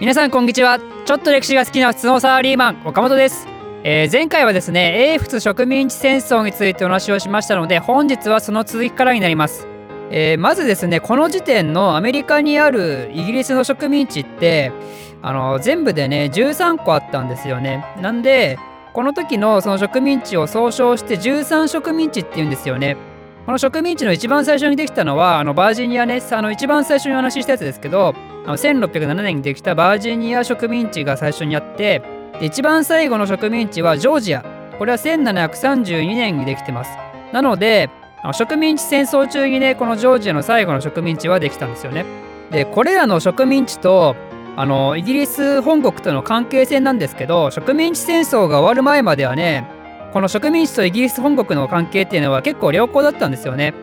皆さんこんにちは。ちょっと歴史が好きな普通のサラリーマン岡本です、えー、前回はですね英仏植民地戦争についてお話をしましたので本日はその続きからになります、えー、まずですねこの時点のアメリカにあるイギリスの植民地ってあの全部でね13個あったんですよね。なんでこの時のその植民地を総称して13植民地っていうんですよね。この植民地の一番最初にできたのはあのバージニアねあの一番最初にお話ししたやつですけどあの1607年にできたバージニア植民地が最初にあってで一番最後の植民地はジョージア。これは1732年にできてます。なので植民地戦争中にねこのジョージアの最後の植民地はできたんですよね。でこれらの植民地とあのイギリス本国との関係性なんですけど植民地戦争が終わる前まではねこの植民地とイギリス本国の関係っていうのは結構良好だったんですよね。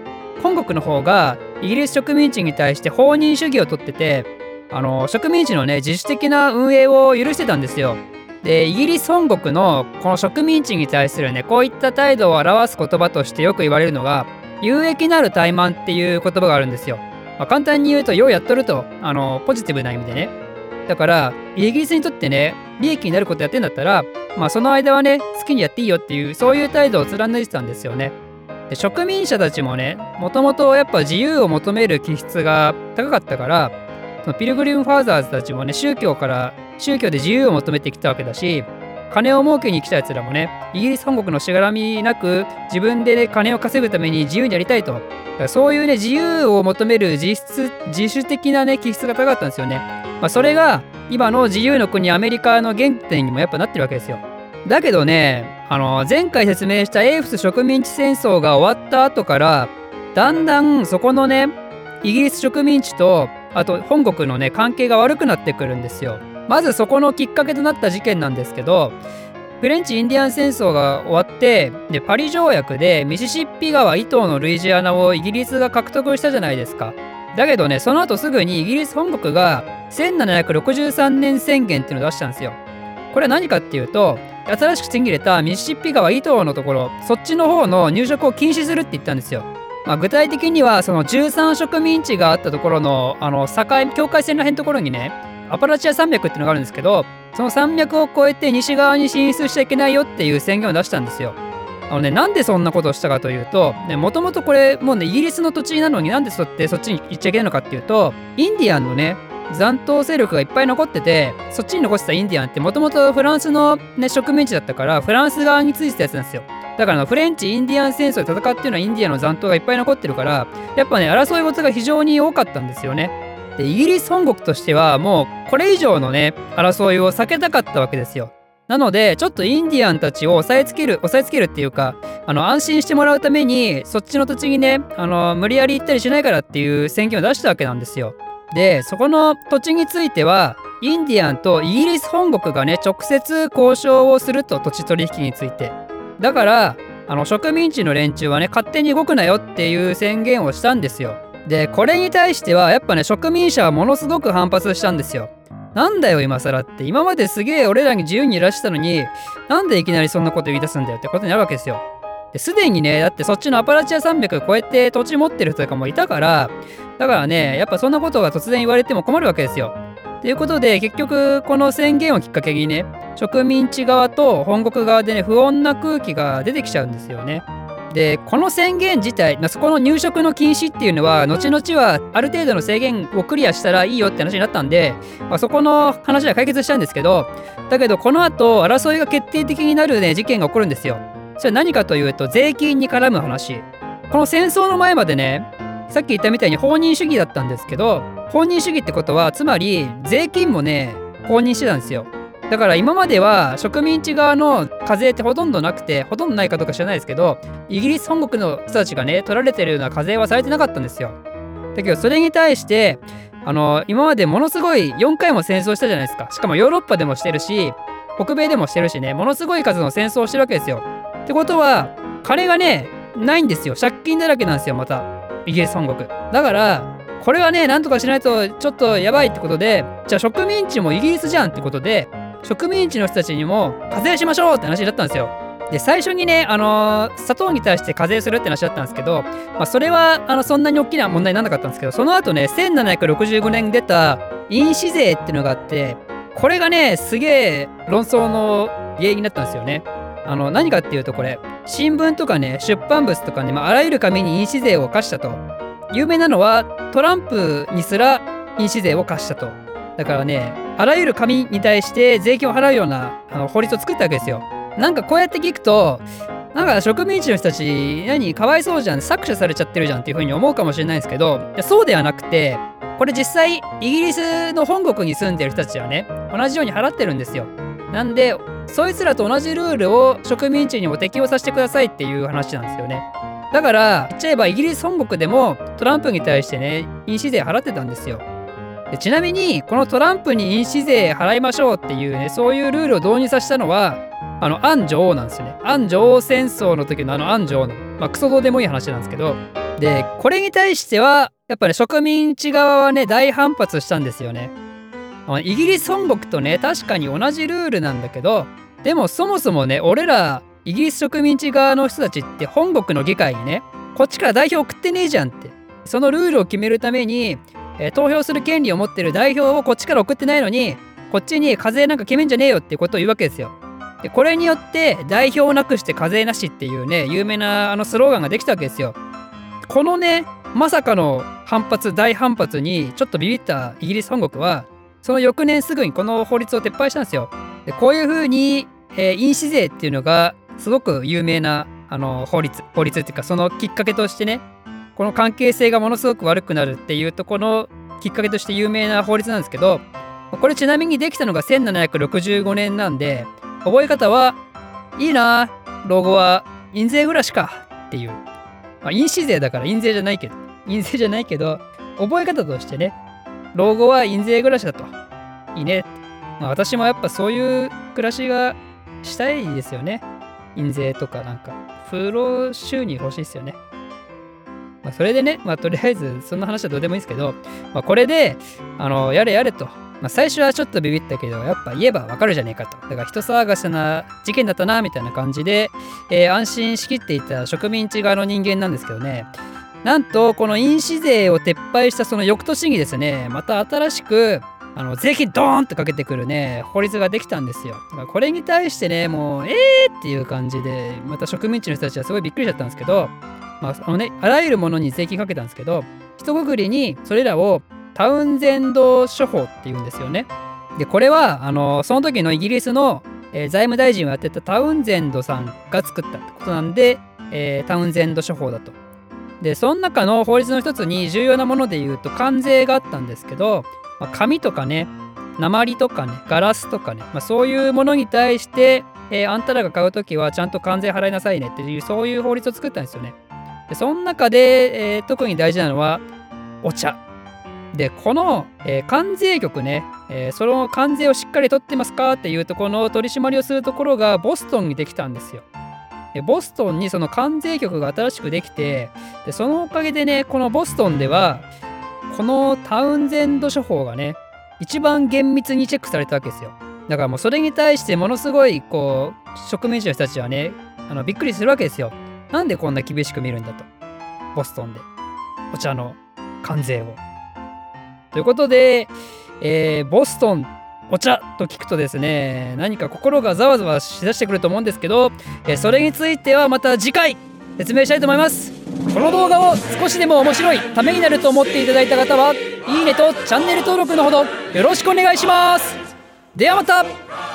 本国の方がイギリス植民地に対して放任主義をとっててあの植民地のね自主的な運営を許してたんですよ。でイギリス本国のこの植民地に対するねこういった態度を表す言葉としてよく言われるのが有益なる怠慢っていう言葉があるんですよ。まあ、簡単に言うとようやっとるとあのポジティブな意味でね。だからイギリスにとってね利益になることやってんだったらまあその間はね好きにやっていいよっていうそういう態度を貫いてたんですよね。で植民者たちもねもともとやっぱ自由を求める気質が高かったからそのピルグリム・ファーザーズたちもね宗教から宗教で自由を求めてきたわけだし金を儲けに来たやつらもねイギリス本国のしがらみなく自分でね金を稼ぐために自由にやりたいとそういうね自由を求める自質自主的なね気質が高かったんですよね、まあ、それが今の自由の国アメリカの原点にもやっぱなってるわけですよ。だけどね、あの前回説明した英仏植民地戦争が終わった後からだんだんそこのねイギリス植民地とあと本国のね関係が悪くなってくるんですよ。まずそこのきっかけとなった事件なんですけどフレンチ・インディアン戦争が終わってでパリ条約でミシシッピ川以東のルイジアナをイギリスが獲得したじゃないですか。だけどねその後すぐにイギリス本国が1763年宣言っていうのを出したんですよ。これは何かっていうと新しくちぎれたミシシッピ川伊東のところそっちの方の入植を禁止するって言ったんですよ。まあ、具体的にはその13植民地があったところのあの境境界線らへんところにねアパラチア山脈っていうのがあるんですけどその山脈を越えて西側に進出しちゃいけないよっていう宣言を出したんですよ。あのね、なんでそんなことをしたかというと、もともとこれ、もうね、イギリスの土地なのになんでそってそっちに行っちゃいけないのかっていうと、インディアンのね、残党勢力がいっぱい残っててそっちに残したインディアンってもともとフランスの、ね、植民地だったからフランス側についてたやつなんですよだからフレンチ・インディアン戦争で戦ってるのはインディアンの残党がいっぱい残ってるからやっぱね争い事が非常に多かったんですよね。でイギリス本国としてはもうこれ以上のね争いを避けたかったわけですよ。なのでちょっとインディアンたちを押さえつける押さえつけるっていうかあの安心してもらうためにそっちの土地にねあの無理やり行ったりしないからっていう宣言を出したわけなんですよ。でそこの土地についてはインディアンとイギリス本国がね直接交渉をすると土地取引について。だからあの植民地の連中はね勝手に動くなよっていう宣言をしたんですよ。でこれに対してはやっぱね植民者はものすごく反発したんですよ。なんだよ今更って。今まですげえ俺らに自由にいらしたのになんでいきなりそんなこと言い出すんだよってことになるわけですよ。ですでにねだってそっちのアパラチア山脈越えて土地持ってる人とかもいたからだからね、やっぱそんなことが突然言われても困るわけですよ。ということで、結局、この宣言をきっかけにね、植民地側と本国側でね、不穏な空気が出てきちゃうんですよね。で、この宣言自体、まあ、そこの入植の禁止っていうのは、後々はある程度の制限をクリアしたらいいよって話になったんで、まあ、そこの話は解決したんですけど、だけど、この後、争いが決定的になるね、事件が起こるんですよ。それは何かというと、税金に絡む話。この戦争の前までね、さっき言ったみたいに放任主義だったんですけど放任主義ってことはつまり税金もね放任してたんですよだから今までは植民地側の課税ってほとんどなくてほとんどないかどうか知らないですけどイギリス本国の人たちがね取られてるような課税はされてなかったんですよ。だけどそれに対してあの今までものすごい4回も戦争したじゃないですか。しかもヨーロッパでもしてるし北米でもしてるしねものすごい数の戦争をしてるわけですよ。ってことは金がねないんですよ。借金だらけなんですよまた。イギリス本国。だからこれはねなんとかしないとちょっとやばいってことでじゃあ植民地もイギリスじゃんってことで植民地の人たちにも課税しましょうって話だったんですよ。で最初にね、あのー、砂糖に対して課税するって話だったんですけど、まあ、それはあのそんなに大きな問題にならなかったんですけどその後ね1765年に出た印紙税っていうのがあってこれがねすげえ論争の原因になったんですよね。あの何かっていうとこれ新聞とかね出版物とかね、まあ、あらゆる紙に印紙税を課したと。有名なのはトランプにすら印紙税を課したと。だからねあらゆる紙に対して税金を払うようなあの法律を作ったわけですよ。なんかこうやって聞くとなんか植民地の人たち何かわいそうじゃん搾取されちゃってるじゃんっていうふうに思うかもしれないんですけどそうではなくてこれ実際イギリスの本国に住んでる人たちはね同じように払ってるんですよ。なんでそいつらと同じルールを植民地にも適用させてくださいっていう話なんですよね。だから言っちゃえばイギリス本国でもトランプに対してね印紙税払ってたんですよ。でちなみにこのトランプに印紙税払いましょうっていうねそういうルールを導入させたのはあのアン女王なんですよね。アン女王戦争の時のあのアン女王のまあクソどうでもいい話なんですけどでこれに対してはやっぱり、ね、植民地側はね大反発したんですよね。イギリス本国とね確かに同じルールなんだけどでもそもそもね俺らイギリス植民地側の人たちって本国の議会にねこっちから代表送ってねえじゃんって。そのルールを決めるために、え、投票する権利を持ってる代表をこっちから送ってないのにこっちに課税なんか決めんじゃねえよっていうことを言うわけですよ。でこれによって代表をなくして課税なしっていうね有名なあのスローガンができたわけですよ。このねまさかの反発大反発にちょっとビビったイギリス本国はその翌年すぐにこの法律を撤廃したんですよ。でこういうふうに、えー、印紙税っていうのがすごく有名なあの法律法律っていうかそのきっかけとしてねこの関係性がものすごく悪くなるっていうとこのきっかけとして有名な法律なんですけどこれちなみにできたのが1765年なんで覚え方はいいな老後は印税暮らしかっていう、まあ、印紙税だから印税じゃないけど印税じゃないけど覚え方としてね老後は印税暮らしだと。いいね。まあ、私もやっぱそういう暮らしがしたいですよね。印税とかなんか、風呂収入欲しいですよね。まあ、それでね、まあ、とりあえず、そんな話はどうでもいいですけど、まあ、これで、あの、やれやれと。まあ、最初はちょっとビビったけど、やっぱ言えばわかるじゃねえかと。だから人騒がせな事件だったな、みたいな感じで、えー、安心しきっていた植民地側の人間なんですけどね。なんとこの印紙税を撤廃したその翌年にですねまた新しくあの税金ドーンってかけてくるね法律ができたんですよ。これに対してねもうえーっていう感じでまた植民地の人たちはすごいびっくりしちゃったんですけど、まああのね、あらゆるものに税金かけたんですけど一括りにそれらをタウンゼンド処方っていうんですよね。でこれはあのその時のイギリスの、えー、財務大臣をやってたタウンゼンドさんが作ったってことなんで、えー、タウンゼンド処方だと。でその中の法律の一つに重要なもので言うと関税があったんですけど、まあ、紙とかね鉛とかねガラスとかね、まあ、そういうものに対して、えー、あんたらが買う時はちゃんと関税払いなさいねっていうそういう法律を作ったんですよね。でその中で、えー、特に大事なのはお茶。でこの、えー、関税局ね、えその関税をしっかり取ってますか？っていうとこの取り締まりをするところがボストンにできたんですよ。でボストンにその関税局が新しくできてでそのおかげでねこのボストンではこのタウンゼンド処方がね一番厳密にチェックされたわけですよだからもうそれに対してものすごいこう植民地の人たちはねあのびっくりするわけですよなんでこんな厳しく見るんだと。ボストンで。お茶の関税を。ということで、えー、ボストンお茶と聞くとですね何か心がざわざわしだしてくると思うんですけど、えそれについてはまた次回説明したいと思います。この動画を少しでも面白いためになると思っていただいた方はいいねとチャンネル登録のほどよろしくお願いします。ではまた。